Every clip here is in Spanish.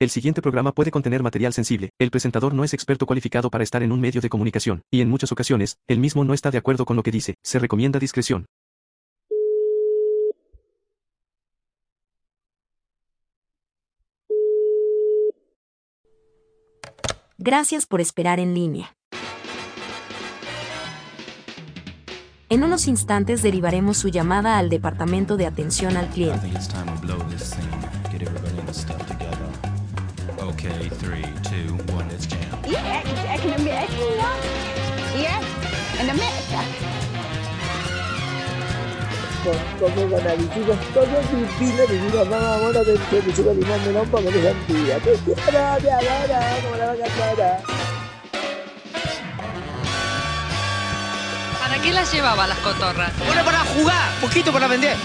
El siguiente programa puede contener material sensible. El presentador no es experto cualificado para estar en un medio de comunicación, y en muchas ocasiones, él mismo no está de acuerdo con lo que dice. Se recomienda discreción. Gracias por esperar en línea. En unos instantes derivaremos su llamada al Departamento de Atención al I Cliente. Okay, three, two, one, let's jam. Yeah, back in America? Yeah, in America. Como una mamá de que para que sentía. Te quiero, te adoro, como la vaca ¿Para qué las llevaba las cotorras? Bueno, para jugar, poquito para vender.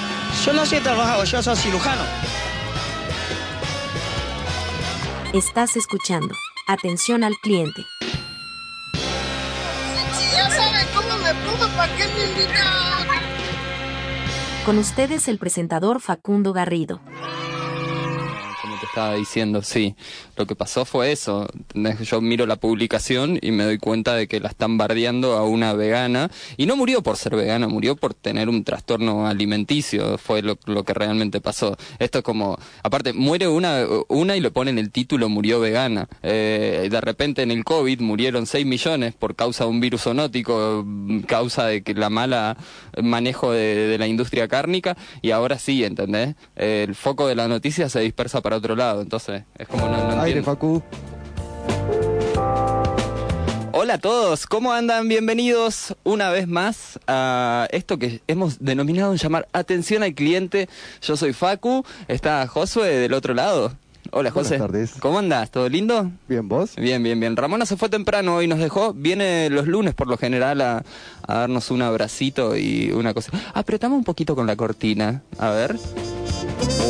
Yo no sé trabajar, yo soy cirujano. Estás escuchando. Atención al cliente. Con ustedes el presentador Facundo Garrido. Como te estaba diciendo, sí. Lo que pasó fue eso. Yo miro la publicación y me doy cuenta de que la están bardeando a una vegana. Y no murió por ser vegana, murió por tener un trastorno alimenticio. Fue lo, que realmente pasó. Esto es como, aparte, muere una, una y le ponen el título murió vegana. Eh, de repente en el COVID murieron 6 millones por causa de un virus zoonótico, mm, causa de que la mala manejo de, la industria cárnica. Y ahora sí, ¿entendés? El foco de la noticia se dispersa para otro lado. Entonces, es como no Aire. Facu. Hola a todos, ¿cómo andan? Bienvenidos una vez más a esto que hemos denominado en llamar Atención al Cliente. Yo soy Facu, está Josué del otro lado. Hola Buenas José. tardes. ¿Cómo andas? ¿Todo lindo? Bien, ¿vos? Bien, bien, bien. Ramona se fue temprano y nos dejó. Viene los lunes por lo general a, a darnos un abracito y una cosa. Apretamos un poquito con la cortina. A ver.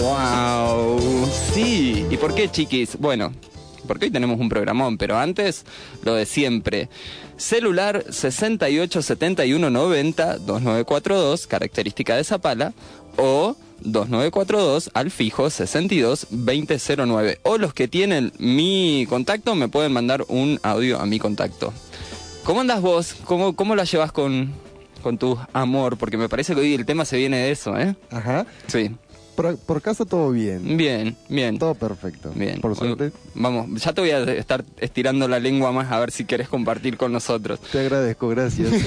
¡Wow! Sí. ¿Y por qué, chiquis? Bueno, porque hoy tenemos un programón, pero antes lo de siempre. Celular 68 71 90 2942, característica de Zapala, o 2942 al fijo 62 2009. O los que tienen mi contacto me pueden mandar un audio a mi contacto. ¿Cómo andas vos? ¿Cómo, cómo la llevas con, con tu amor? Porque me parece que hoy el tema se viene de eso, ¿eh? Ajá. Sí. Por, por casa todo bien. Bien, bien. Todo perfecto. Bien. Por suerte. Vamos, ya te voy a estar estirando la lengua más a ver si querés compartir con nosotros. Te agradezco, gracias.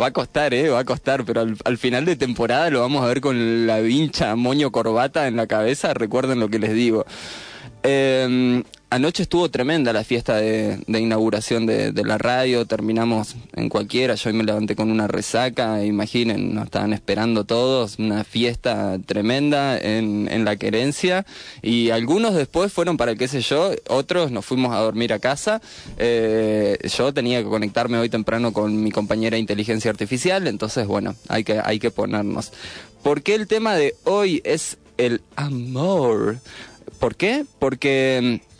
Va a costar, ¿eh? Va a costar, pero al, al final de temporada lo vamos a ver con la vincha moño corbata en la cabeza. Recuerden lo que les digo. Eh, anoche estuvo tremenda la fiesta de, inauguración de, la radio. Terminamos en cualquiera. Yo me levanté con una resaca. Imaginen, nos estaban esperando todos. Una fiesta tremenda en, en la querencia. Y algunos después fueron para el qué sé yo. Otros nos fuimos a dormir a casa. Eh, yo tenía que conectarme hoy temprano con mi compañera de inteligencia artificial. Entonces, bueno, hay que, hay que ponernos. ¿Por qué el tema de hoy es el amor? ¿Por qué? Porque, mm,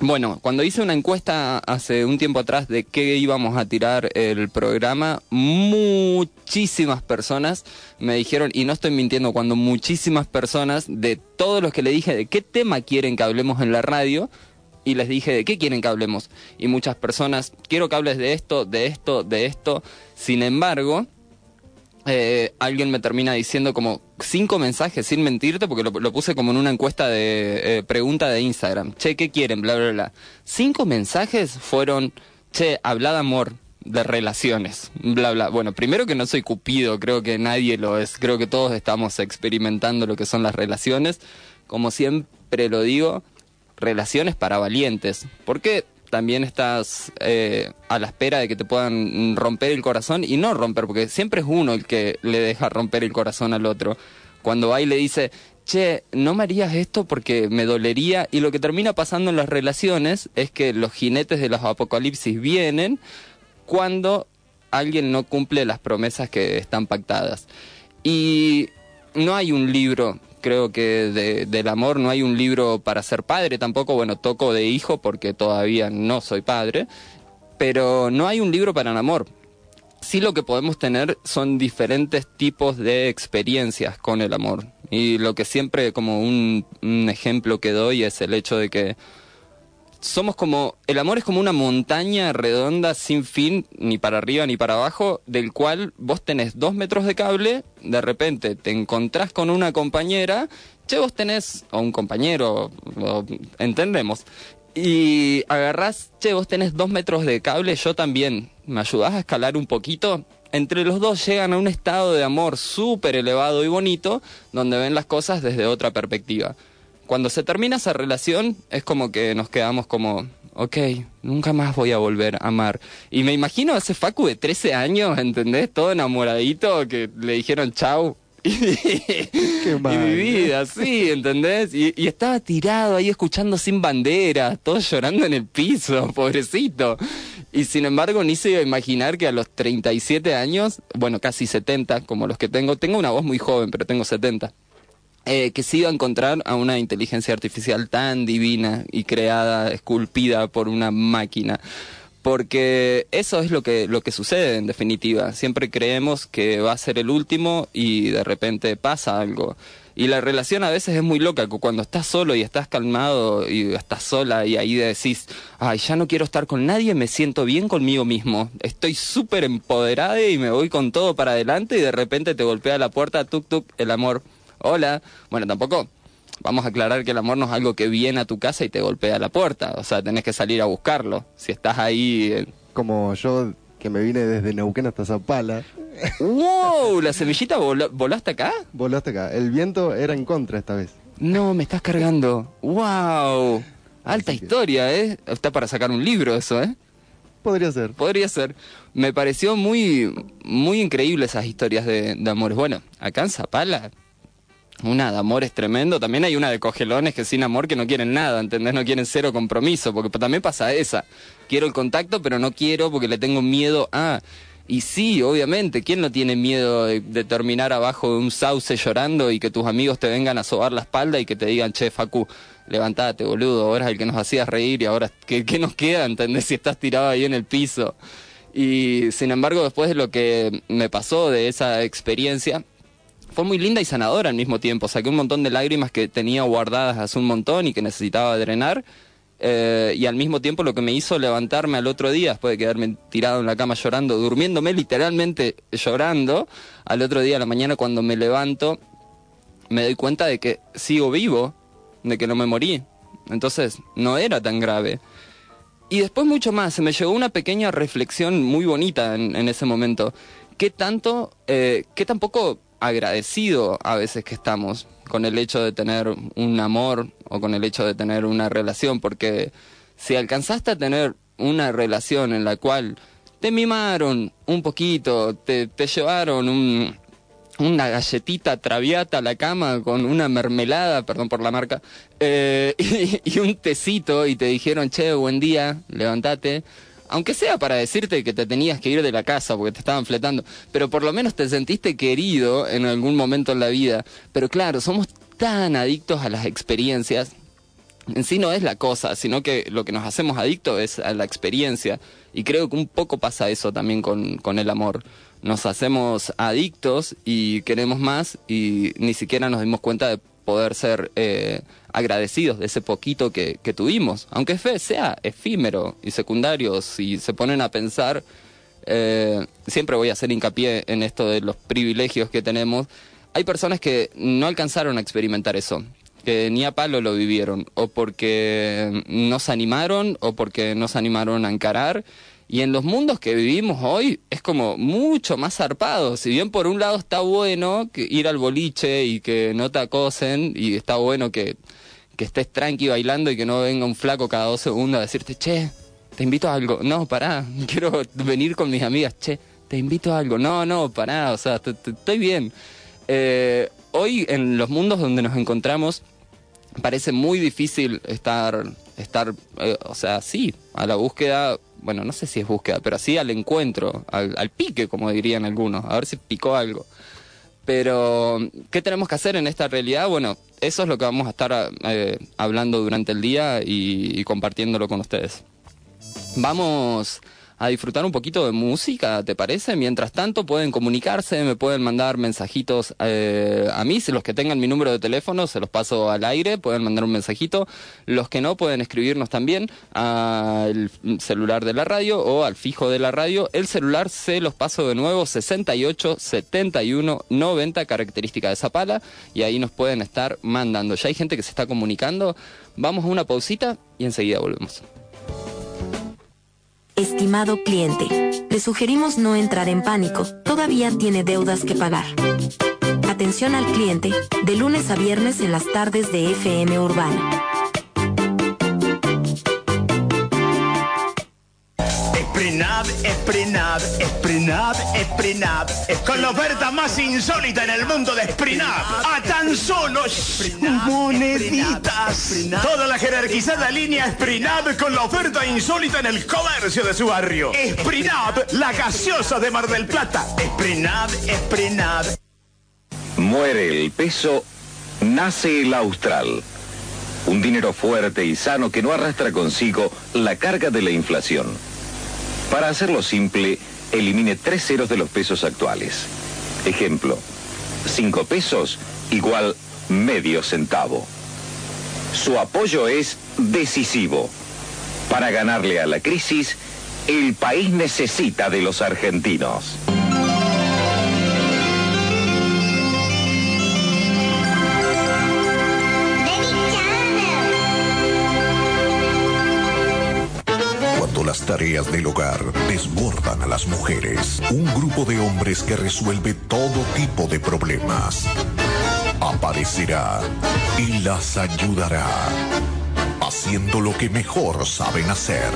bueno, cuando hice una encuesta hace un tiempo atrás de qué íbamos a tirar el programa, muchísimas personas me dijeron, y no estoy mintiendo, cuando muchísimas personas de todos los que le dije de qué tema quieren que hablemos en la radio, y les dije de qué quieren que hablemos. Y muchas personas, quiero que hables de esto, de esto, de esto. Sin embargo, eh, alguien me termina diciendo como cinco mensajes sin mentirte, porque lo, puse como en una encuesta de eh, pregunta de Instagram. Che, ¿qué quieren? Bla, bla, bla. Cinco mensajes fueron, che, habla de amor, de relaciones, bla, bla. Bueno, primero que no soy cupido, creo que nadie lo es. Creo que todos estamos experimentando lo que son las relaciones. Como siempre lo digo, relaciones para valientes. Porque también estás eh, a la espera de que te puedan romper el corazón y no romper, porque siempre es uno el que le deja romper el corazón al otro. Cuando va y le dice, che, no me harías esto porque me dolería, y lo que termina pasando en las relaciones es que los jinetes de los apocalipsis vienen cuando alguien no cumple las promesas que están pactadas. Y no hay un libro, creo que de- del amor, no hay un libro para ser padre tampoco, bueno, toco de hijo porque todavía no soy padre, pero no hay un libro para el amor. Sí lo que podemos tener son diferentes tipos de experiencias con el amor. Y lo que siempre como un, un ejemplo que doy es el hecho de que somos como, el amor es como una montaña redonda sin fin, ni para arriba ni para abajo, del cual vos tenés dos metros de cable, de repente te encontrás con una compañera, che, vos tenés, o un compañero, entendemos, y agarrás, che, vos tenés dos metros de cable, yo también, ¿me ayudás a escalar un poquito? Entre los dos llegan a un estado de amor súper elevado y bonito, donde ven las cosas desde otra perspectiva cuando se termina esa relación es como que nos quedamos como, ok, nunca más voy a volver a amar. Y me imagino a ese Facu de 13 años, ¿entendés? Todo enamoradito, que le dijeron chau. y mal. mi vida, sí, ¿entendés? Y, y estaba tirado ahí escuchando sin bandera, todo llorando en el piso, pobrecito. Y sin embargo, ni se iba a imaginar que a los 37 años, bueno, casi 70, como los que tengo, tengo una voz muy joven, pero tengo 70 eh, que se iba a encontrar a una inteligencia artificial tan divina y creada, esculpida por una máquina. Porque eso es lo que, lo que sucede en definitiva. Siempre creemos que va a ser el último y de repente pasa algo. Y la relación a veces es muy loca, cu- cuando estás solo y estás calmado y estás sola y ahí decís, ay, ya no quiero estar con nadie, me siento bien conmigo mismo. Estoy súper empoderada y me voy con todo para adelante y de repente te golpea la puerta, tuk tuk, el amor. Hola. Bueno, tampoco vamos a aclarar que el amor no es algo que viene a tu casa y te golpea la puerta. O sea, tenés que salir a buscarlo. Si estás ahí... eh, Como yo que me vine desde Neuquén hasta Zapala. ¡Wow! ¿La semillita voló, voló hasta acá? Voló hasta acá. El viento era en contra esta vez. No, me estás cargando. ¡Wow! Alta Así que- historia, ¿eh? Está para sacar un libro eso, ¿eh? Podría ser. Podría ser. Me pareció muy, muy increíble esas historias de, de amores. Bueno, acá en Zapala, una de amores tremendo. También hay una de cogelones que sin amor que no quieren nada, ¿entendés? No quieren cero compromiso, porque también pasa esa. Quiero el contacto, pero no quiero porque le tengo miedo a... Y sí, obviamente, ¿quién no tiene miedo de, de terminar abajo de un sauce llorando y que tus amigos te vengan a sobar la espalda y que te digan, che, Facu, levantate, boludo, ahora es el que nos hacías reír y ahora, ¿qué, qué nos queda, entendés? Si estás tirado ahí en el piso. Y sin embargo, después de lo que me pasó de esa experiencia, fue muy linda y sanadora al mismo tiempo. Saqué un montón de lágrimas que tenía guardadas hace un montón y que necesitaba drenar. Eh, y al mismo tiempo lo que me hizo levantarme al otro día, después de quedarme tirado en la cama llorando, durmiéndome literalmente llorando, al otro día a la mañana cuando me levanto, me doy cuenta de que sigo vivo, de que no me morí. Entonces no era tan grave. Y después mucho más, se me llegó una pequeña reflexión muy bonita en, ese momento. ¿Qué tanto, eh, qué tan poco agradecido a veces que estamos con el hecho de tener un amor o con el hecho de tener una relación? Porque si alcanzaste a tener una relación en la cual te mimaron un poquito, te, te llevaron un, una galletita traviata a la cama con una mermelada, perdón por la marca, eh, y, y un tecito y te dijeron, che, buen día, levántate. Aunque sea para decirte que te tenías que ir de la casa porque te estaban fletando, pero por lo menos te sentiste querido en algún momento en la vida. Pero claro, somos tan adictos a las experiencias en sí no es la cosa, sino que lo que nos hacemos adictos es a la experiencia. Y creo que un poco pasa eso también con, con el amor. Nos hacemos adictos y queremos más y ni siquiera nos dimos cuenta de poder ser eh, agradecidos de ese poquito que, tuvimos. Aunque sea efímero y secundario, si se ponen a pensar, eh, siempre voy a hacer hincapié en esto de los privilegios que tenemos. Hay personas que no alcanzaron a experimentar eso que ni a palo lo vivieron, o porque no se animaron, o porque no se animaron a encarar. Y en los mundos que vivimos hoy es como mucho más zarpado. Si bien por un lado está bueno que ir al boliche y que no te acosen, y está bueno que, que estés tranqui bailando y que no venga un flaco cada dos segundos a decirte, che, te invito a algo. No, pará, quiero venir con mis amigas, che, te invito a algo. No, no, pará, o sea, estoy bien. Eh, hoy en los mundos donde nos encontramos parece muy difícil estar, estar eh, o sea, sí, a la búsqueda, bueno, no sé si es búsqueda, pero sí al encuentro, al, pique, como dirían algunos, a ver si picó algo. Pero, ¿qué tenemos que hacer en esta realidad? Bueno, eso es lo que vamos a estar eh, hablando durante el día y compartiéndolo con ustedes. Vamos a disfrutar un poquito de música, ¿te parece? Mientras tanto pueden comunicarse, me pueden mandar mensajitos eh, a mí, si los que tengan mi número de teléfono se los paso al aire, pueden mandar un mensajito, los que no pueden escribirnos también al celular de la radio o al fijo de la radio, el celular se los paso de nuevo 68 71 90 característica de Zapala y ahí nos pueden estar mandando. Ya hay gente que se está comunicando, vamos a una pausita y enseguida volvemos. Estimado cliente, le sugerimos no entrar en pánico, todavía tiene deudas que pagar. Atención al cliente, de lunes a viernes en las tardes de FM Urbana. Esprinab, Esprinab, Esprinab, Esprinab. Con la oferta más insólita en el mundo de Esprinab. A tan solo moneditas. Toda la jerarquizada línea Esprinab con la oferta insólita en el comercio de su barrio. Esprinab, la gaseosa de Mar del Plata. Esprinab, Esprinab. Muere el peso, nace el austral. Un dinero fuerte y sano que no arrastra consigo la carga de la inflación. Para hacerlo simple, elimine tres ceros de los pesos actuales. Ejemplo, 5 pesos igual medio centavo. Su apoyo es decisivo. Para ganarle a la crisis, el país necesita de los argentinos. Las tareas del hogar desbordan a las mujeres, un grupo de hombres que resuelve todo tipo de problemas aparecerá y las ayudará, haciendo lo que mejor saben hacer,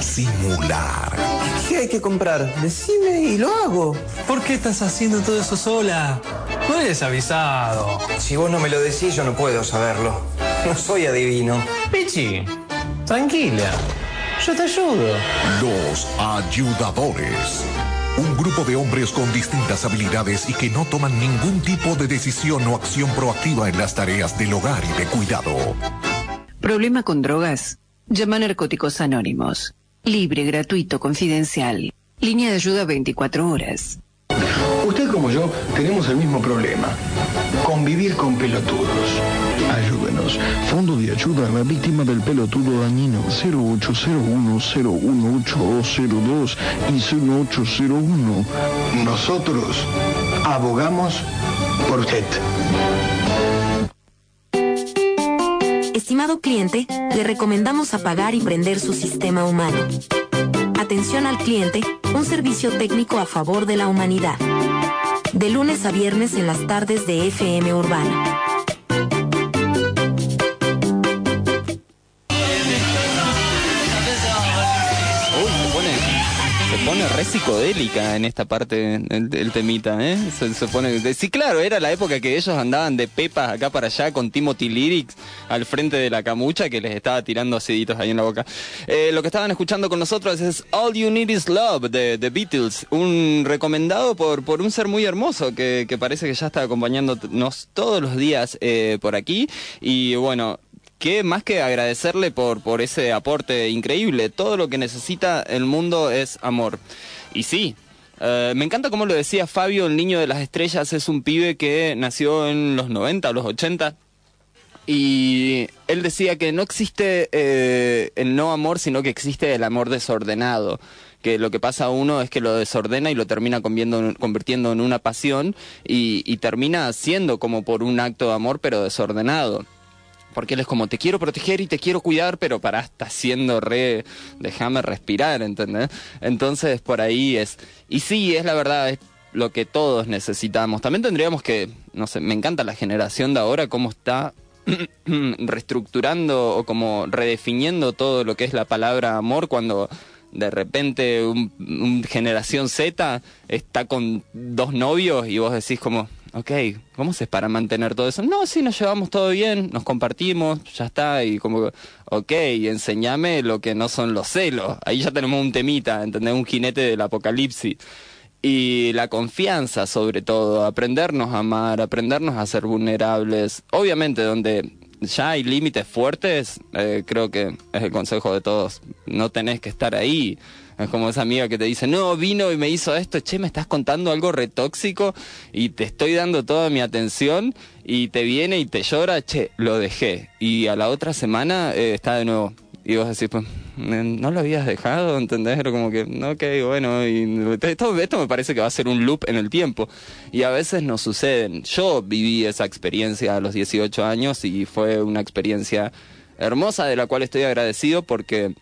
simular. ¿Qué hay que comprar? Decime y lo hago. ¿Por qué estás haciendo todo eso sola? No eres avisado. Si vos no me lo decís, yo no puedo saberlo. No soy adivino. Pichi, tranquila. Yo te ayudo. Los ayudadores. Un grupo de hombres con distintas habilidades y que no toman ningún tipo de decisión o acción proactiva en las tareas del hogar y de cuidado. ¿Problema con drogas? Llama a Narcóticos Anónimos. Libre, gratuito, confidencial. Línea de ayuda 24 horas. Usted como yo tenemos el mismo problema. Convivir con pelotudos. Fondo de ayuda a la víctima del pelotudo dañino 0801-018-02 y 0801. Nosotros abogamos por usted. Estimado cliente, le recomendamos apagar y prender su sistema humano. Atención al cliente, un servicio técnico a favor de la humanidad. De lunes a viernes en las tardes de FM Urbana. Pone re psicodélica en esta parte el, el temita, ¿eh? Se, se pone, sí, claro, era la época que ellos andaban de pepas acá para allá con Timothy Lyrics al frente de la camucha que les estaba tirando aciditos ahí en la boca. Eh, lo que estaban escuchando con nosotros es All You Need Is Love de The Beatles, un recomendado por, por un ser muy hermoso que, que parece que ya está acompañándonos todos los días eh, por aquí y bueno, que más que agradecerle por, por ese aporte increíble, todo lo que necesita el mundo es amor. Y sí, eh, me encanta como lo decía Fabio, el niño de las estrellas es un pibe que nació en los 90 o los 80. Y él decía que no existe eh, el no amor, sino que existe el amor desordenado. Que lo que pasa a uno es que lo desordena y lo termina convirtiendo en una pasión y termina siendo como por un acto de amor, pero desordenado porque él es como te quiero proteger y te quiero cuidar, pero para está siendo re déjame respirar, ¿entendés? Entonces por ahí es y sí, es la verdad, es lo que todos necesitamos. También tendríamos que, no sé, me encanta la generación de ahora cómo está reestructurando o como redefiniendo todo lo que es la palabra amor cuando de repente un, un generación Z está con dos novios y vos decís como, ok, ¿cómo se para mantener todo eso? No, sí, nos llevamos todo bien, nos compartimos, ya está, y como, ok, enseñame lo que no son los celos. Ahí ya tenemos un temita, ¿entendés? Un jinete del apocalipsis. Y la confianza sobre todo, aprendernos a amar, aprendernos a ser vulnerables. Obviamente donde ya hay límites fuertes, eh, creo que es el consejo de todos. No tenés que estar ahí. Es como esa amiga que te dice, no, vino y me hizo esto, che, me estás contando algo retóxico y te estoy dando toda mi atención y te viene y te llora, che, lo dejé. Y a la otra semana eh, está de nuevo. Y vos decís, pues, no lo habías dejado, ¿entendés? Era como que, ok, bueno, y esto, esto me parece que va a ser un loop en el tiempo. Y a veces nos suceden. Yo viví esa experiencia a los 18 años y fue una experiencia hermosa de la cual estoy agradecido porque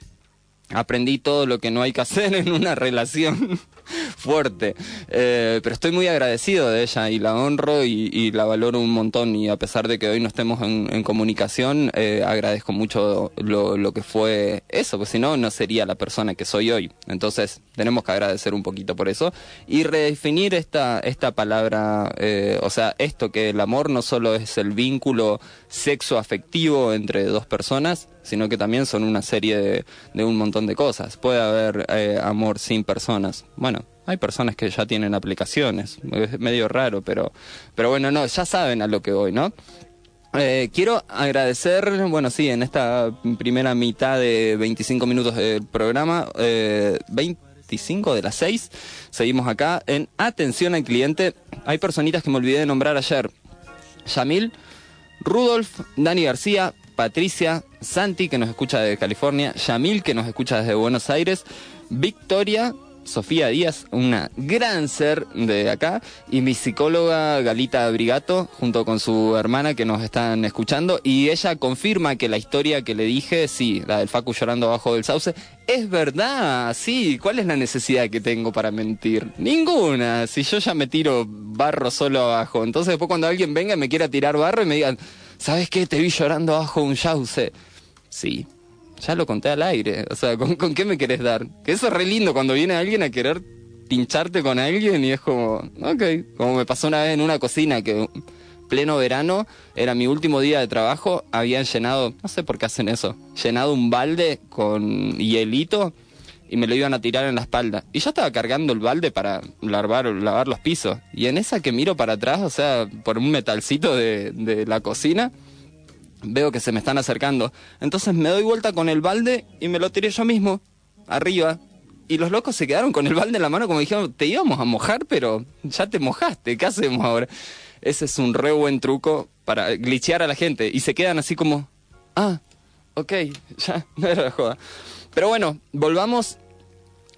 aprendí todo lo que no hay que hacer en una relación fuerte. Eh, pero estoy muy agradecido de ella y la honro y, la valoro un montón. Y a pesar de que hoy no estemos en, comunicación, eh, agradezco mucho lo, que fue eso, porque si no, no sería la persona que soy hoy. Entonces, tenemos que agradecer un poquito por eso. Y redefinir esta, esta palabra, eh, o sea, esto que el amor no solo es el vínculo sexo afectivo entre dos personas, sino que también son una serie de, de un montón de cosas. Puede haber eh, amor sin personas. Bueno, hay personas que ya tienen aplicaciones, es medio raro, pero, pero bueno, no, ya saben a lo que voy, ¿no? Eh, quiero agradecer, bueno, sí, en esta primera mitad de 25 minutos del programa, eh, 25 de las 6, seguimos acá en Atención al Cliente. Hay personitas que me olvidé de nombrar ayer. Yamil, Rudolf, Dani García, Patricia, Santi, que nos escucha desde California, Yamil, que nos escucha desde Buenos Aires, Victoria, Sofía Díaz, una gran ser de acá, y mi psicóloga Galita Brigato, junto con su hermana que nos están escuchando, y ella confirma que la historia que le dije, sí, la del Facu llorando abajo del sauce, es verdad, sí, ¿cuál es la necesidad que tengo para mentir? Ninguna, si yo ya me tiro barro solo abajo, entonces después cuando alguien venga y me quiera tirar barro y me digan, ¿sabes qué? Te vi llorando abajo un sauce. Sí, ya lo conté al aire. O sea, ¿con, qué me querés dar? Que eso es re lindo cuando viene alguien a querer pincharte con alguien y es como, ok, como me pasó una vez en una cocina que pleno verano, era mi último día de trabajo, habían llenado, no sé por qué hacen eso, llenado un balde con hielito y me lo iban a tirar en la espalda. Y yo estaba cargando el balde para lavar, lavar los pisos. Y en esa que miro para atrás, o sea, por un metalcito de, de la cocina, veo que se me están acercando. Entonces me doy vuelta con el balde y me lo tiré yo mismo, arriba. Y los locos se quedaron con el balde en la mano como dijeron, te íbamos a mojar, pero ya te mojaste, ¿qué hacemos ahora? Ese es un re buen truco para glitchear a la gente. Y se quedan así como, ah, ok, ya, no era la joda. Pero bueno, volvamos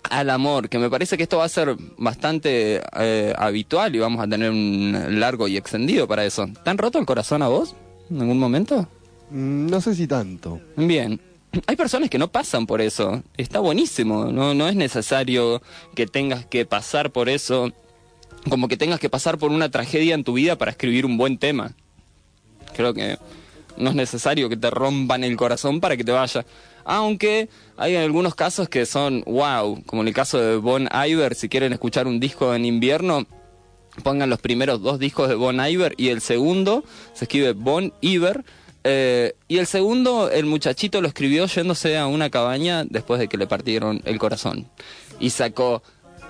al amor, que me parece que esto va a ser bastante eh, habitual y vamos a tener un largo y extendido para eso. ¿Te han roto el corazón a vos? en algún momento? Mm, no sé si tanto. Bien. Hay personas que no pasan por eso. Está buenísimo. No, no es necesario que tengas que pasar por eso. Como que tengas que pasar por una tragedia en tu vida para escribir un buen tema. Creo que no es necesario que te rompan el corazón para que te vaya. Aunque hay algunos casos que son wow, como en el caso de Bon Iver, si quieren escuchar un disco en invierno, pongan los primeros dos discos de Bon Iver y el segundo se escribe Bon Iver. Eh, y el segundo, el muchachito lo escribió yéndose a una cabaña después de que le partieron el corazón. Y sacó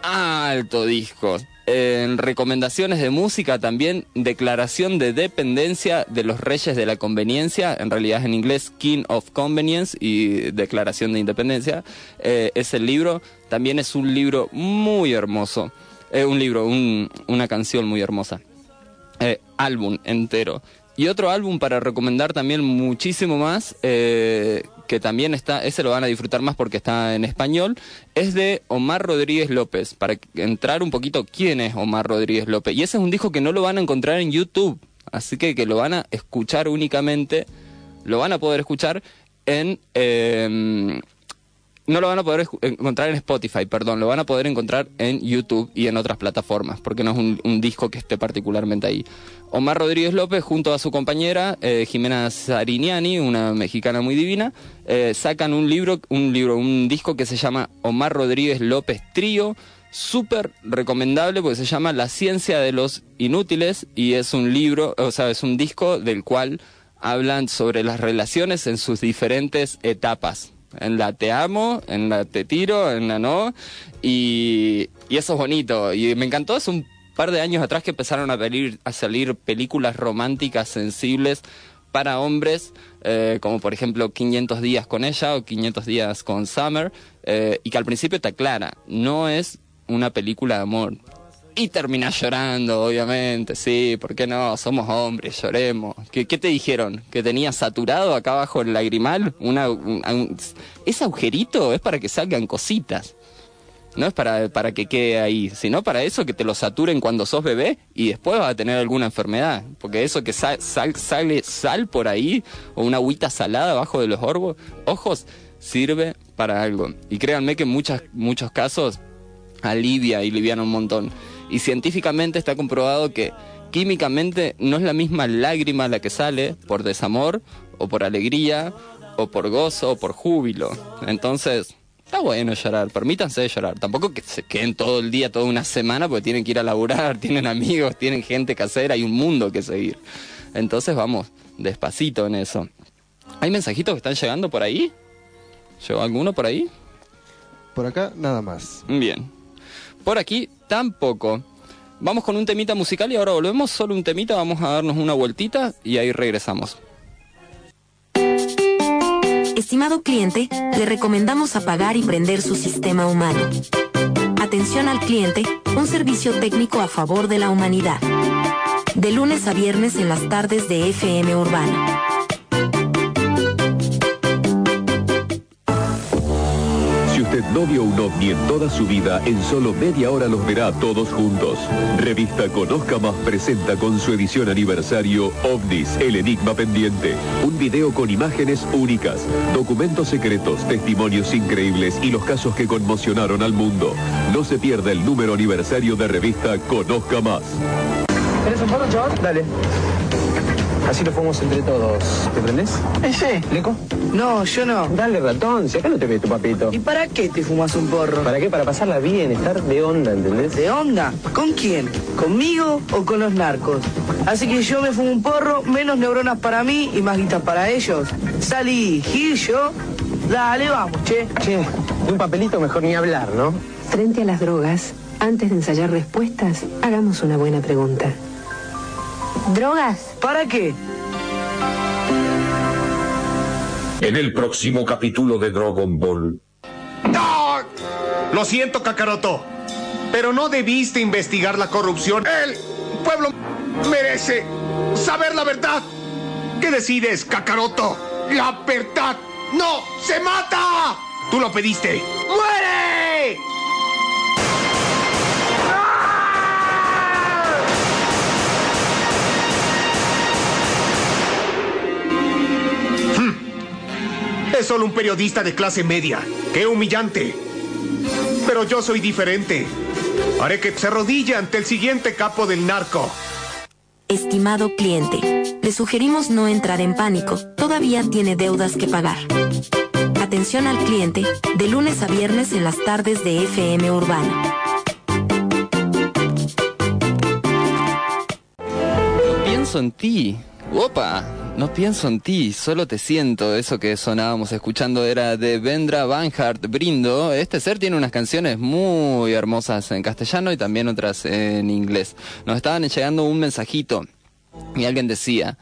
alto disco. En recomendaciones de música también, Declaración de Dependencia de los Reyes de la Conveniencia, en realidad en inglés King of Convenience y Declaración de Independencia, eh, es el libro, también es un libro muy hermoso. Eh, un libro, una canción muy hermosa. Álbum entero. Y otro álbum para recomendar también muchísimo más, eh, que también está, ese lo van a disfrutar más porque está en español, es de Omar Rodríguez López. Para entrar un poquito, ¿quién es Omar Rodríguez López? Y ese es un disco que no lo van a encontrar en YouTube, así que que lo van a escuchar únicamente, lo van a poder escuchar en no lo van a poder encontrar en Spotify, perdón, lo van a poder encontrar en YouTube y en otras plataformas, porque no es un, disco que esté particularmente ahí. Omar Rodríguez López, junto a su compañera eh, Jimena Sariniani, una mexicana muy divina, eh, sacan un libro, un libro, un disco que se llama Omar Rodríguez López Trío, súper recomendable porque se llama La ciencia de los inútiles y es un libro, o sea, es un disco del cual hablan sobre las relaciones en sus diferentes etapas en la te amo, en la te tiro, en la no, y, eso es bonito. Y me encantó, es un par de años atrás que empezaron a salir, a salir películas románticas sensibles para hombres, eh, como por ejemplo 500 días con ella o 500 días con Summer, eh, y que al principio te aclara, no es una película de amor. Y terminas llorando, obviamente, sí, ¿por qué no? Somos hombres, lloremos. ¿Qué, qué te dijeron? ¿Que tenías saturado acá abajo el lagrimal? Una, un- ese agujerito es para que salgan cositas. No es para, para que quede ahí, sino para eso que te lo saturen cuando sos bebé y después vas a tener alguna enfermedad. Porque eso que sal, sal- sale sal por ahí o una agüita salada abajo de los ojos sirve para algo. Y créanme que en muchas, muchos casos alivia y liviana un montón. Y científicamente está comprobado que químicamente no es la misma lágrima la que sale por desamor o por alegría o por gozo o por júbilo. Entonces, está bueno llorar, permítanse llorar. Tampoco que se queden todo el día, toda una semana, porque tienen que ir a laburar, tienen amigos, tienen gente que hacer, hay un mundo que seguir. Entonces vamos, despacito en eso. ¿Hay mensajitos que están llegando por ahí? ¿Llegó alguno por ahí? Por acá, nada más. Bien. Por aquí tampoco. Vamos con un temita musical y ahora volvemos. Solo un temita, vamos a darnos una vueltita y ahí regresamos. Estimado cliente, le recomendamos apagar y prender su sistema humano. Atención al cliente, un servicio técnico a favor de la humanidad. De lunes a viernes en las tardes de FM Urbana. Usted no vio un ovni en toda su vida, en solo media hora los verá todos juntos. Revista Conozca Más presenta con su edición aniversario OVNIS, el enigma pendiente. Un video con imágenes únicas, documentos secretos, testimonios increíbles y los casos que conmocionaron al mundo. No se pierda el número aniversario de revista Conozca Más. ¿Querés un chaval? Dale. Así lo fumamos entre todos. ¿Te prendés? Ese. ¿Leco? No, yo no. Dale, ratón, si acá no te ve tu papito. ¿Y para qué te fumas un porro? ¿Para qué? Para pasarla bien, estar de onda, ¿entendés? ¿De onda? ¿Con quién? ¿Conmigo o con los narcos? Así que yo me fumo un porro, menos neuronas para mí y más guitas para ellos. Salí, Gil, yo. Dale, vamos, che. Che, de un papelito mejor ni hablar, ¿no? Frente a las drogas, antes de ensayar respuestas, hagamos una buena pregunta. ¿Drogas? ¿Para qué? En el próximo capítulo de Dragon Ball. ¡No! Lo siento, Kakaroto. Pero no debiste investigar la corrupción. El pueblo merece saber la verdad. ¿Qué decides, Kakaroto? La verdad no se mata. Tú lo pediste. ¡Muere! Es solo un periodista de clase media. ¡Qué humillante! Pero yo soy diferente. Haré que se arrodille ante el siguiente capo del narco. Estimado cliente, le sugerimos no entrar en pánico, todavía tiene deudas que pagar. Atención al cliente, de lunes a viernes en las tardes de FM Urbana. No pienso en ti. Opa, no pienso en ti, solo te siento. Eso que sonábamos escuchando era de Vendra Banhart Brindo. Este ser tiene unas canciones muy hermosas en castellano y también otras en inglés. Nos estaban llegando un mensajito y alguien decía,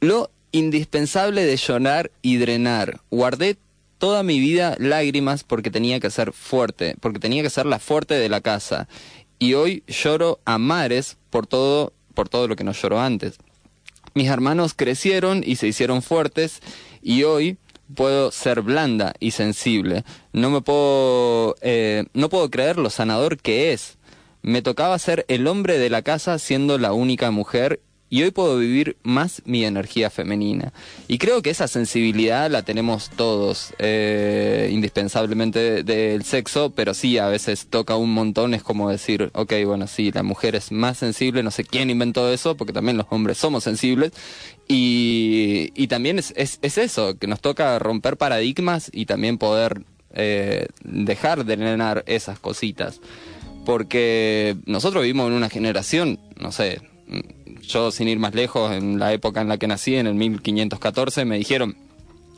lo indispensable de llorar y drenar. Guardé toda mi vida lágrimas porque tenía que ser fuerte, porque tenía que ser la fuerte de la casa. Y hoy lloro a mares por todo, por todo lo que no lloró antes. Mis hermanos crecieron y se hicieron fuertes y hoy puedo ser blanda y sensible. No me puedo, eh, no puedo creer lo sanador que es. Me tocaba ser el hombre de la casa siendo la única mujer y hoy puedo vivir más mi energía femenina. Y creo que esa sensibilidad la tenemos todos, eh, indispensablemente del sexo, pero sí, a veces toca un montón, es como decir, ok, bueno, sí, la mujer es más sensible, no sé quién inventó eso, porque también los hombres somos sensibles, y, y también es, es, es eso, que nos toca romper paradigmas y también poder eh, dejar de nenar esas cositas. Porque nosotros vivimos en una generación, no sé, yo sin ir más lejos, en la época en la que nací, en el 1514, me dijeron,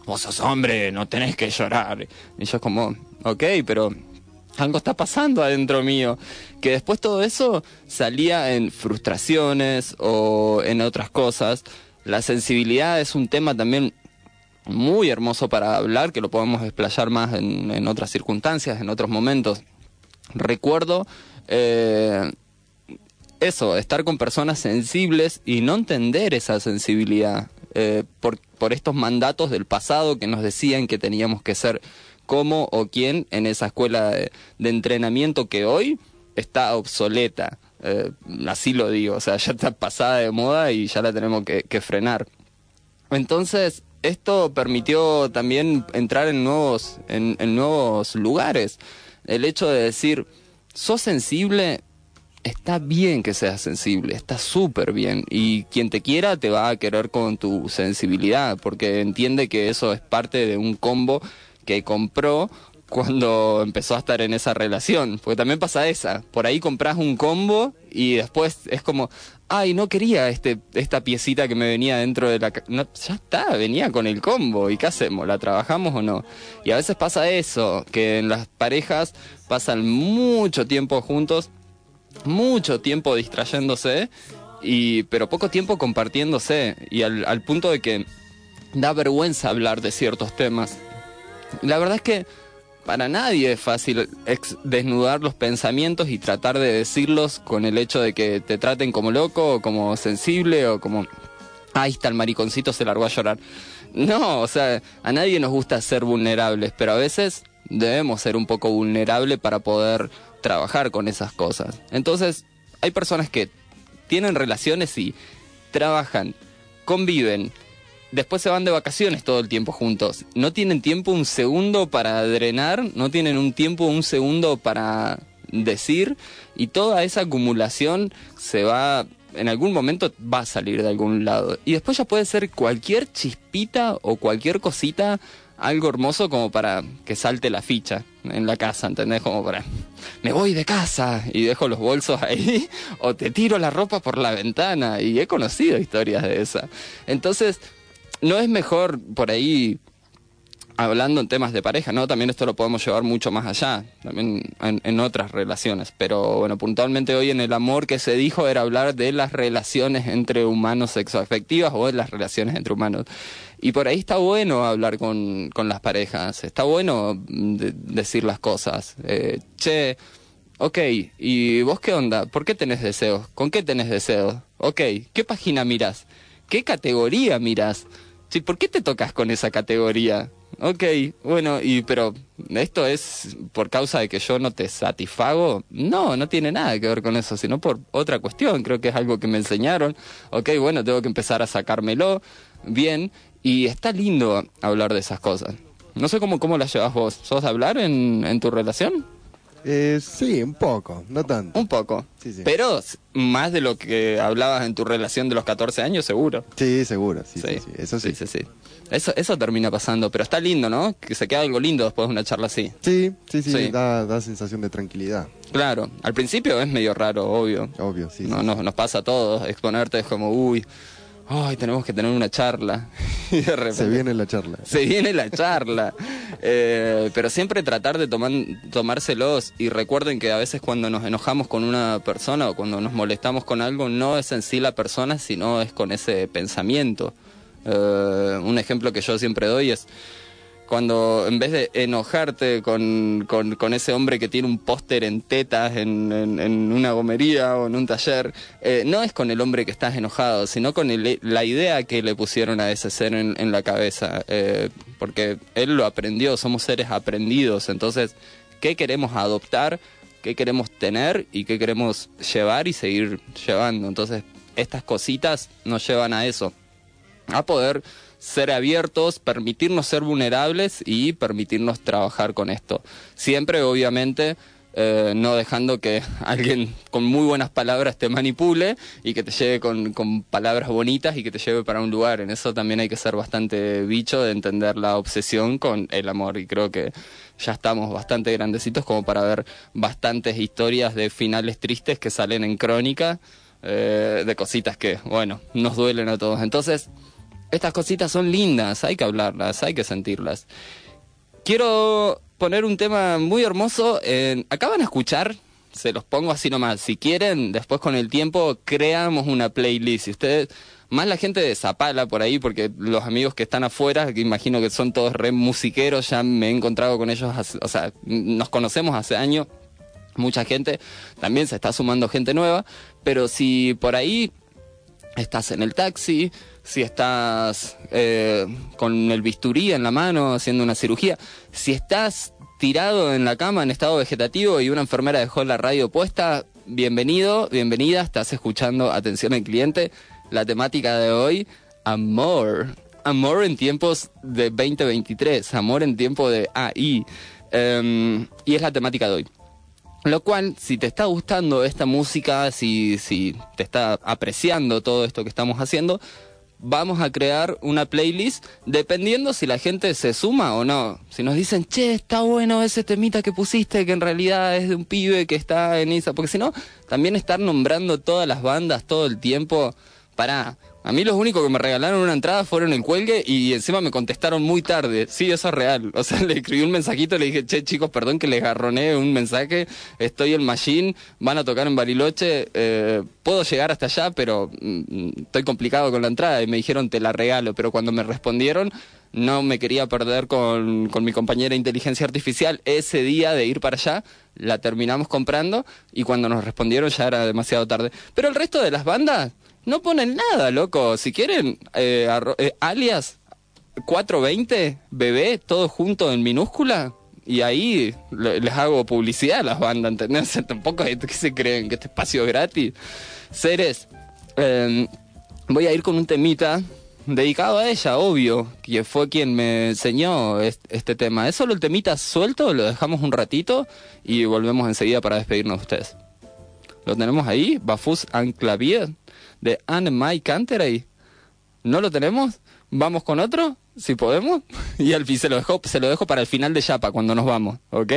vos sos hombre, no tenés que llorar. Y yo como, ok, pero algo está pasando adentro mío. Que después todo eso salía en frustraciones o en otras cosas. La sensibilidad es un tema también muy hermoso para hablar, que lo podemos explayar más en, en otras circunstancias, en otros momentos. Recuerdo eh, eso, estar con personas sensibles y no entender esa sensibilidad eh, por, por estos mandatos del pasado que nos decían que teníamos que ser como o quién en esa escuela de, entrenamiento que hoy está obsoleta. Eh, así lo digo, o sea, ya está pasada de moda y ya la tenemos que, que frenar. Entonces, esto permitió también entrar en nuevos, en, en nuevos lugares. El hecho de decir, sos sensible, está bien que seas sensible, está súper bien. Y quien te quiera te va a querer con tu sensibilidad, porque entiende que eso es parte de un combo que compró cuando empezó a estar en esa relación. Porque también pasa esa. Por ahí compras un combo y después es como, ay, no quería este, esta piecita que me venía dentro de la... Ya está, venía con el combo. ¿Y qué hacemos? ¿La trabajamos o no? Y a veces pasa eso, que en las parejas pasan mucho tiempo juntos, mucho tiempo distrayéndose, y, pero poco tiempo compartiéndose. Y al, punto de que da vergüenza hablar de ciertos temas. La verdad es que para nadie es fácil desnudar los pensamientos y tratar de decirlos con el hecho de que te traten como loco o como sensible o como, ahí está el mariconcito, se largó a llorar. No, o sea, a nadie nos gusta ser vulnerables, pero a veces debemos ser un poco vulnerables para poder trabajar con esas cosas. Entonces, hay personas que tienen relaciones y trabajan, conviven, después se van de vacaciones todo el tiempo juntos. No tienen tiempo un segundo para drenar, no tienen un tiempo un segundo para decir y toda esa acumulación se va en algún momento va a salir de algún lado. Y después ya puede ser cualquier chispita o cualquier cosita, algo hermoso como para que salte la ficha en la casa, ¿entendés? Como para, me voy de casa y dejo los bolsos ahí, o te tiro la ropa por la ventana. Y he conocido historias de esa. Entonces, no es mejor por ahí hablando en temas de pareja, ¿no? También esto lo podemos llevar mucho más allá, también en, otras relaciones. Pero bueno, puntualmente hoy en el amor que se dijo era hablar de las relaciones entre humanos sexoafectivas o de las relaciones entre humanos. Y por ahí está bueno hablar con, con las parejas, está bueno de, decir las cosas. Eh, che, ok, ¿y vos qué onda? ¿Por qué tenés deseos? ¿Con qué tenés deseos? Ok, ¿qué página miras? ¿Qué categoría miras? Sí, ¿por qué te tocas con esa categoría? Ok, bueno, y pero esto es por causa de que yo no te satisfago. No, no tiene nada que ver con eso, sino por otra cuestión. Creo que es algo que me enseñaron. Ok, bueno, tengo que empezar a sacármelo bien. Y está lindo hablar de esas cosas. No sé cómo, cómo las llevas vos. ¿Sos a hablar en, en tu relación? Eh, sí, un poco, no tanto. Un poco. Sí, sí. Pero más de lo que hablabas en tu relación de los 14 años, seguro. Sí, seguro, sí, sí, sí, eso sí. sí, sí, Eso, eso termina pasando, pero está lindo, ¿no? Que se queda algo lindo después de una charla así. Sí, sí, sí, Da, da sensación de tranquilidad. Claro, al principio es medio raro, obvio. Obvio, sí. No, sí, nos pasa a todos, exponerte es como, uy, ay, tenemos que tener una charla. y de repente, Se viene la charla. Se viene la charla. Eh, pero siempre tratar de tomar, tomárselos y recuerden que a veces cuando nos enojamos con una persona o cuando nos molestamos con algo, no es en sí la persona, sino es con ese pensamiento. Eh, un ejemplo que yo siempre doy es cuando en vez de enojarte con, con, ese hombre que tiene un póster en tetas en, una gomería o en un taller, eh, no es con el hombre que estás enojado, sino con el, la idea que le pusieron a ese ser en, en la cabeza, eh, porque él lo aprendió, somos seres aprendidos, entonces, ¿qué queremos adoptar? ¿Qué queremos tener? ¿Y qué queremos llevar y seguir llevando? Entonces, estas cositas nos llevan a eso, a poder ser abiertos, permitirnos ser vulnerables y permitirnos trabajar con esto. Siempre, obviamente, eh, no dejando que alguien con muy buenas palabras te manipule y que te lleve con, con, palabras bonitas y que te lleve para un lugar. En eso también hay que ser bastante bicho de entender la obsesión con el amor y creo que ya estamos bastante grandecitos como para ver bastantes historias de finales tristes que salen en crónica, eh, de cositas que, bueno, nos duelen a todos. Entonces, estas cositas son lindas, hay que hablarlas, hay que sentirlas. Quiero poner un tema muy hermoso. Acaban a escuchar, se los pongo así nomás. Si quieren, después con el tiempo creamos una playlist. Si ustedes más la gente de Zapala por ahí, porque los amigos que están afuera, que imagino que son todos re musiqueros, ya me he encontrado con ellos, hace- o sea, nos conocemos hace años, mucha gente, también se está sumando gente nueva, pero si por ahí estás en el taxi, si estás eh, con el bisturí en la mano haciendo una cirugía, si estás tirado en la cama en estado vegetativo y una enfermera dejó la radio puesta, bienvenido, bienvenida, estás escuchando Atención al Cliente, la temática de hoy, amor. Amor en tiempos de 2023, amor en tiempo de AI. Em, y es la temática de hoy. Lo cual, si te está gustando esta música, si, si te está apreciando todo esto que estamos haciendo, vamos a crear una playlist dependiendo si la gente se suma o no. Si nos dicen, che, está bueno ese temita que pusiste, que en realidad es de un pibe que está en esa. Porque si no, también estar nombrando todas las bandas todo el tiempo. Para. A mí los únicos que me regalaron una entrada fueron el cuelgue y encima me contestaron muy tarde. Sí, eso es real. O sea, le escribí un mensajito, le dije, che, chicos, perdón que les garroné un mensaje. Estoy en Machine, van a tocar en Bariloche. eh, puedo llegar hasta allá, pero mm, estoy complicado con la entrada. Y me dijeron, te la regalo. Pero cuando me respondieron, no me quería perder con, con mi compañera de inteligencia artificial ese día de ir para allá. La terminamos comprando y cuando nos respondieron ya era demasiado tarde. Pero el resto de las bandas no ponen nada, loco. Si quieren, eh, eh, alias 420, bebé, todo junto en minúscula. Y ahí le- les hago publicidad a las bandas, ¿entendés? Tampoco es que se creen que este espacio es gratis. Seres, eh, voy a ir con un temita dedicado a ella, obvio, que fue quien me enseñó est- este tema. ¿Es solo el temita suelto? Lo dejamos un ratito y volvemos enseguida para despedirnos de ustedes. Lo tenemos ahí, Bafus and De Anne-Mai Canteray. ¿No lo tenemos? ¿Vamos con otro? Si podemos. Y al fin se lo dejo, se lo dejo para el final de Yapa, cuando nos vamos, ¿ok?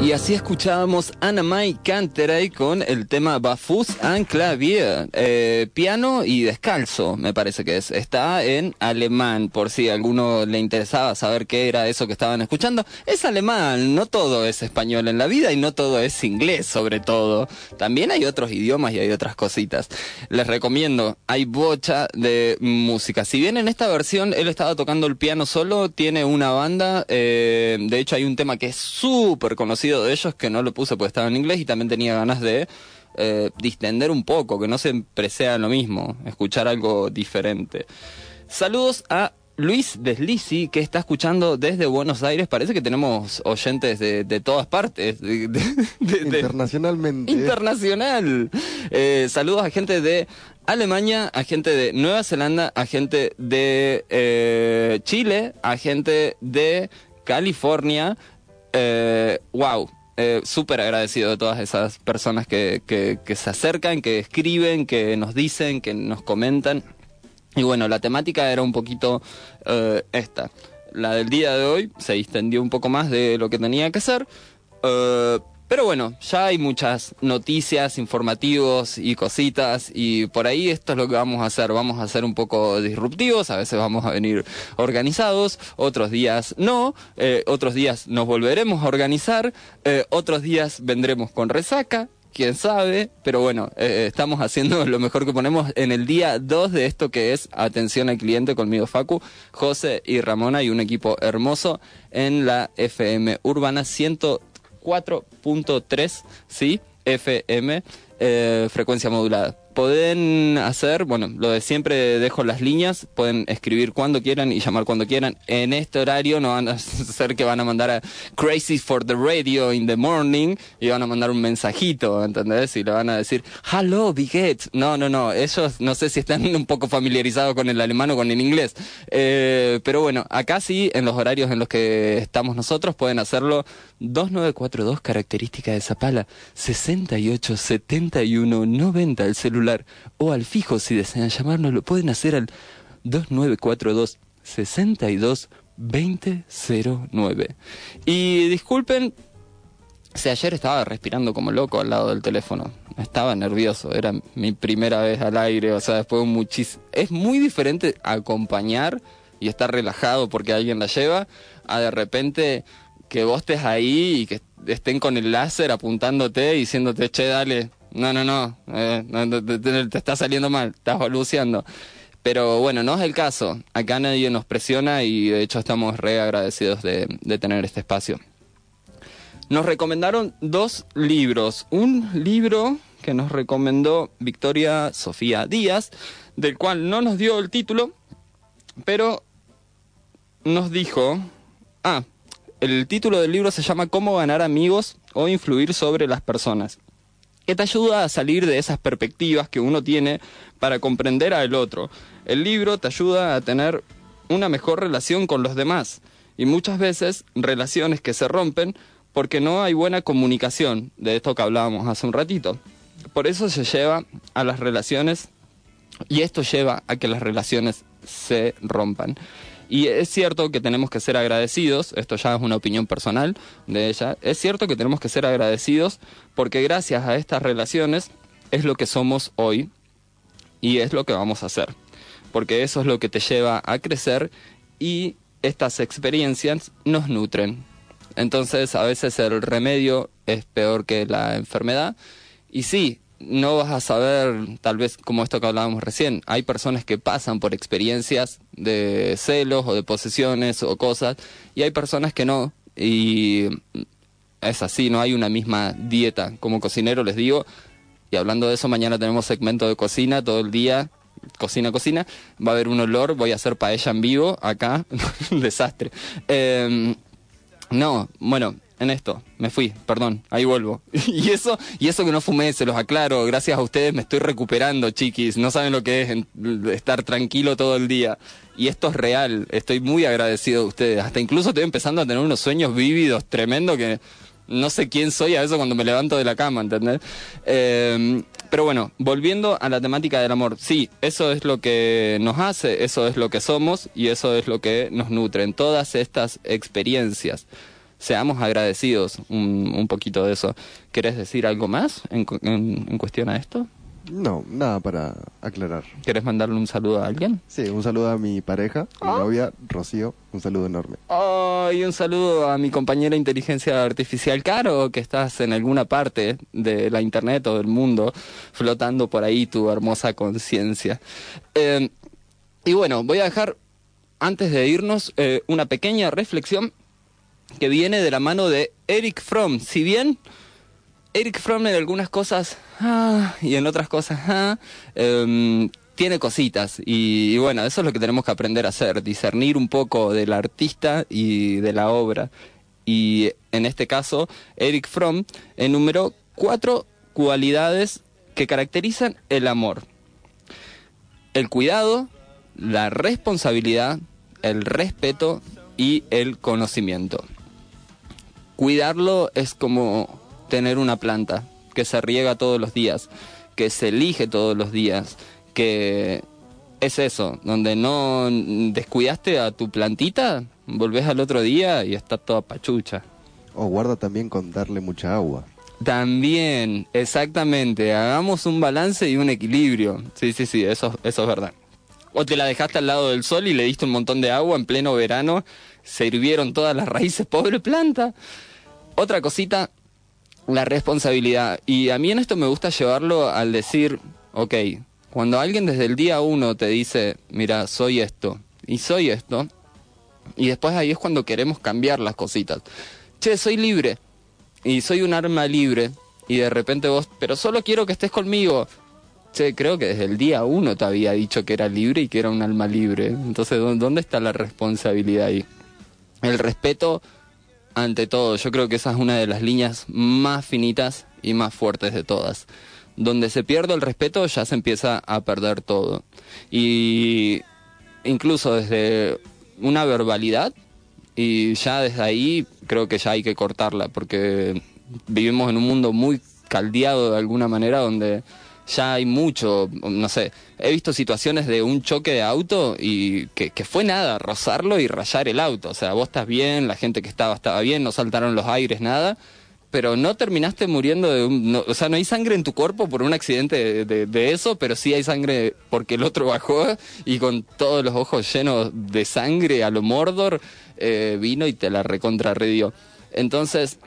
Y así escuchábamos Anna Mai Canteray con el tema Bafus and Clavier, eh, piano y descalzo, me parece que es. Está en alemán, por si a alguno le interesaba saber qué era eso que estaban escuchando. Es alemán, no todo es español en la vida y no todo es inglés, sobre todo. También hay otros idiomas y hay otras cositas. Les recomiendo, hay bocha de música. Si bien en esta versión él estaba tocando el piano solo, tiene una banda, eh, de hecho hay un tema que es súper conocido de ellos que no lo puse porque estaba en inglés y también tenía ganas de eh, distender un poco, que no siempre sea lo mismo, escuchar algo diferente. Saludos a Luis Deslizi, que está escuchando desde Buenos Aires. Parece que tenemos oyentes de, de todas partes. de- de- Internacionalmente. internacional. Eh, saludos a gente de Alemania, a gente de Nueva Zelanda, a gente de eh, Chile, a gente de California. Eh, wow. Eh, Súper agradecido de todas esas personas que, que, se acercan, que escriben, que nos dicen, que nos comentan. Y bueno, la temática era un poquito eh, esta. La del día de hoy se extendió un poco más de lo que tenía que ser. Pero bueno, ya hay muchas noticias, informativos y cositas y por ahí esto es lo que vamos a hacer. Vamos a ser un poco disruptivos, a veces vamos a venir organizados, otros días no, eh, otros días nos volveremos a organizar, eh, otros días vendremos con resaca, quién sabe, pero bueno, eh, estamos haciendo lo mejor que ponemos en el día 2 de esto que es atención al cliente conmigo Facu, José y Ramona y un equipo hermoso en la FM Urbana 104.3, ¿sí? FM, eh, frecuencia modulada. Pueden hacer, bueno, lo de siempre dejo las líneas, pueden escribir cuando quieran y llamar cuando quieran. En este horario no van a ser que van a mandar a Crazy for the Radio in the morning y van a mandar un mensajito, ¿entendés? Y le van a decir, hello, Biget. No, no, no, ellos no sé si están un poco familiarizados con el alemán o con el inglés. Eh, pero bueno, acá sí, en los horarios en los que estamos nosotros, pueden hacerlo 2942, característica de Zapala, 68 71 90 el celular o al fijo si desean llamarnos, lo pueden hacer al 2942 62 2009. Y disculpen si ayer estaba respirando como loco al lado del teléfono. Estaba nervioso, era mi primera vez al aire, o sea, después. Es muy diferente acompañar y estar relajado porque alguien la lleva, a de repente que vos estés ahí y que estén con el láser apuntándote y diciéndote, che, dale, no, no, no, eh, te, está saliendo mal, estás balbuceando. Pero bueno, no es el caso. Acá nadie nos presiona y de hecho estamos re agradecidos de, de tener este espacio. Nos recomendaron dos libros. Un libro que nos recomendó Victoria Sofía Díaz, del cual no nos dio el título, pero nos dijo, ah, el título del libro se llama Cómo ganar amigos o influir sobre las personas, que te ayuda a salir de esas perspectivas que uno tiene para comprender al otro. El libro te ayuda a tener una mejor relación con los demás y muchas veces relaciones que se rompen porque no hay buena comunicación, de esto que hablábamos hace un ratito. Por eso se lleva a las relaciones y esto lleva a que las relaciones se rompan. Y es cierto que tenemos que ser agradecidos, esto ya es una opinión personal de ella, es cierto que tenemos que ser agradecidos porque gracias a estas relaciones es lo que somos hoy y es lo que vamos a hacer. Porque eso es lo que te lleva a crecer y estas experiencias nos nutren. Entonces a veces el remedio es peor que la enfermedad. Y sí, no vas a saber, tal vez como esto que hablábamos recién, hay personas que pasan por experiencias de celos o de posesiones o cosas, y hay personas que no, y es así, no hay una misma dieta. Como cocinero les digo, y hablando de eso, mañana tenemos segmento de cocina todo el día, cocina, cocina, va a haber un olor, voy a hacer paella en vivo acá, un desastre. Eh, no, bueno, en esto, me fui, perdón, ahí vuelvo. y eso, y eso que no fumé, se los aclaro, gracias a ustedes me estoy recuperando, chiquis, no saben lo que es estar tranquilo todo el día. Y esto es real, estoy muy agradecido de ustedes, hasta incluso estoy empezando a tener unos sueños vívidos, tremendo, que no sé quién soy a eso cuando me levanto de la cama, ¿entendés? Eh, pero bueno, volviendo a la temática del amor, sí, eso es lo que nos hace, eso es lo que somos y eso es lo que nos nutre en todas estas experiencias. Seamos agradecidos un, un poquito de eso. ¿Querés decir algo más en, en, en cuestión a esto? No, nada para aclarar. ¿Quieres mandarle un saludo a alguien? Sí, un saludo a mi pareja, mi novia, Rocío. Un saludo enorme. Oh, y un saludo a mi compañera inteligencia artificial Caro, que estás en alguna parte de la internet o del mundo, flotando por ahí tu hermosa conciencia. Eh, y bueno, voy a dejar, antes de irnos, eh, una pequeña reflexión que viene de la mano de Eric Fromm. Si bien Eric Fromm en algunas cosas ah, y en otras cosas ah, eh, tiene cositas y, bueno, eso es lo que tenemos que aprender a hacer, discernir un poco del artista y de la obra. Y en este caso, Eric Fromm enumeró cuatro cualidades que caracterizan el amor. El cuidado, la responsabilidad, el respeto y el conocimiento. Cuidarlo es como tener una planta que se riega todos los días, que se elige todos los días, que es eso, donde no descuidaste a tu plantita, volvés al otro día y está toda pachucha. O guarda también con darle mucha agua. También, exactamente, hagamos un balance y un equilibrio. Sí, sí, sí, eso, eso es verdad. O te la dejaste al lado del sol y le diste un montón de agua en pleno verano, se hirvieron todas las raíces, pobre planta. Otra cosita, la responsabilidad. Y a mí en esto me gusta llevarlo al decir, ok, cuando alguien desde el día uno te dice, mira, soy esto y soy esto, y después ahí es cuando queremos cambiar las cositas. Che, soy libre y soy un arma libre y de repente vos, pero solo quiero que estés conmigo. Che, creo que desde el día uno te había dicho que era libre y que era un alma libre. Entonces, ¿dónde está la responsabilidad ahí? El respeto ante todo. Yo creo que esa es una de las líneas más finitas y más fuertes de todas donde se pierde el respeto ya se empieza a perder todo. Y incluso desde una verbalidad, y ya desde ahí creo que ya hay que cortarla, porque vivimos en un mundo muy caldeado de alguna manera donde ya hay mucho, no sé, he visto situaciones de un choque de auto y que, fue nada, rozarlo y rayar el auto, o sea, vos estás bien, la gente que estaba estaba bien, no saltaron los aires, nada, pero no terminaste muriendo de un... No, o sea, no hay sangre en tu cuerpo por un accidente de, de, de, eso, pero sí hay sangre porque el otro bajó y con todos los ojos llenos de sangre a lo Mordor eh, vino y te la recontrarredió. Entonces,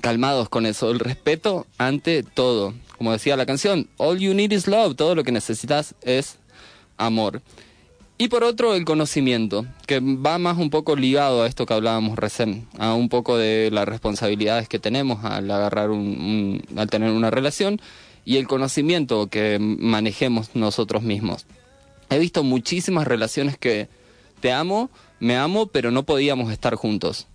calmados con eso, el respeto ante todo. Como decía la canción, all you need is love, todo lo que necesitas es amor. Y por otro, el conocimiento, que va más un poco ligado a esto que hablábamos recién, a un poco de las responsabilidades que tenemos al agarrar un, al tener una relación y el conocimiento que manejemos nosotros mismos. He visto muchísimas relaciones que te amo, me amo, pero no podíamos estar juntos.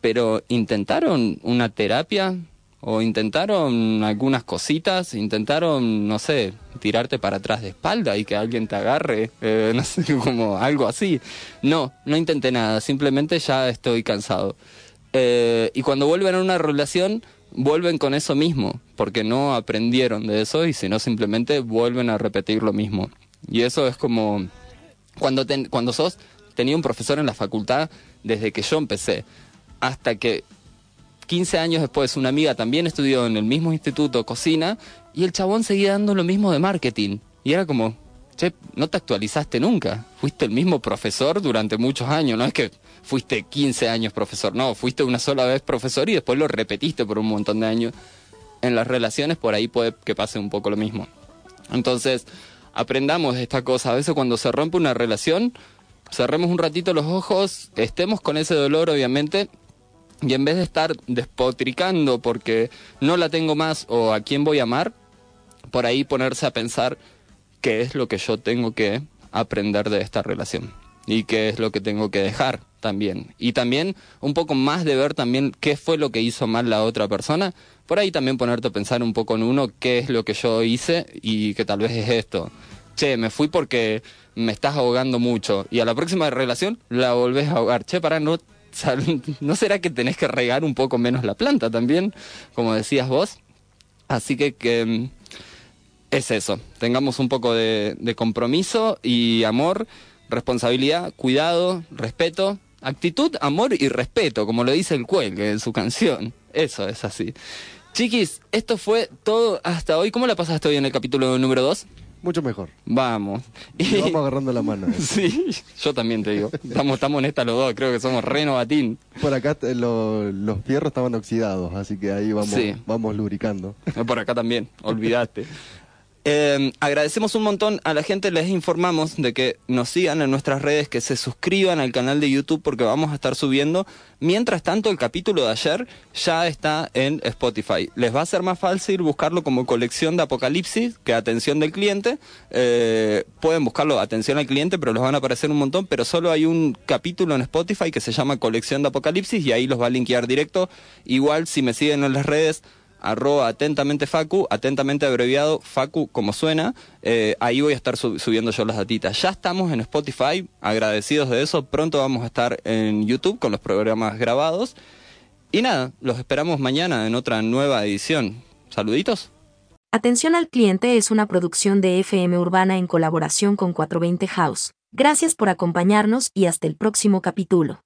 Pero intentaron una terapia, o intentaron algunas cositas, intentaron, no sé, tirarte para atrás de espalda y que alguien te agarre, eh, no sé, como algo así. No, no intenté nada, simplemente ya estoy cansado. Eh, y cuando vuelven a una relación, vuelven con eso mismo, porque no aprendieron de eso y sino simplemente vuelven a repetir lo mismo. Y eso es como cuando, cuando sos, tenía un profesor en la facultad desde que yo empecé, hasta que 15 años después, una amiga también estudió en el mismo instituto cocina y el chabón seguía dando lo mismo de marketing. Y era como, che, no te actualizaste nunca. Fuiste el mismo profesor durante muchos años. No es que fuiste 15 años profesor, no, fuiste una sola vez profesor y después lo repetiste por un montón de años. En las relaciones por ahí puede que pase un poco lo mismo. Entonces, aprendamos esta cosa. A veces cuando se rompe una relación, cerremos un ratito los ojos, estemos con ese dolor obviamente, y en vez de estar despotricando porque no la tengo más o a quién voy a amar, por ahí ponerse a pensar qué es lo que yo tengo que aprender de esta relación y qué es lo que tengo que dejar también. Y también un poco más de ver también qué fue lo que hizo mal la otra persona. Por ahí también ponerte a pensar un poco en uno qué es lo que yo hice y que tal vez es esto. Che, me fui porque me estás ahogando mucho y a la próxima relación la volvés a ahogar. Che, para no ¿no será que tenés que regar un poco menos la planta también, como decías vos? Así que, que es eso, tengamos un poco de, compromiso y amor, responsabilidad, cuidado, respeto, actitud, amor y respeto, como lo dice el Cuelgue en su canción. Eso es así. Chiquis, esto fue todo hasta hoy. ¿Cómo la pasaste hoy en el capítulo número 2? Mucho mejor. Vamos. Y vamos agarrando la mano. sí, yo también te digo. Estamos, estamos los dos, creo que somos renovatín. Por acá eh, los fierros estaban oxidados, así que ahí vamos, vamos lubricando. Por acá también, olvidaste. Eh, agradecemos un montón a la gente, les informamos de que nos sigan en nuestras redes, que se suscriban al canal de YouTube porque vamos a estar subiendo. Mientras tanto, el capítulo de ayer ya está en Spotify. Les va a ser más fácil buscarlo como colección de Apocalipsis que atención del cliente. Eh, pueden buscarlo atención al cliente, pero los van a aparecer un montón. Pero solo hay un capítulo en Spotify que se llama colección de Apocalipsis y ahí los va a linkear directo. Igual si me siguen en las redes arroba atentamente Facu, atentamente abreviado Facu como suena, eh, ahí voy a estar subiendo yo las datitas. Ya estamos en Spotify, agradecidos de eso, pronto vamos a estar en YouTube con los programas grabados. Y nada, los esperamos mañana en otra nueva edición. Saluditos. Atención al cliente es una producción de FM Urbana en colaboración con 420 House. Gracias por acompañarnos y hasta el próximo capítulo.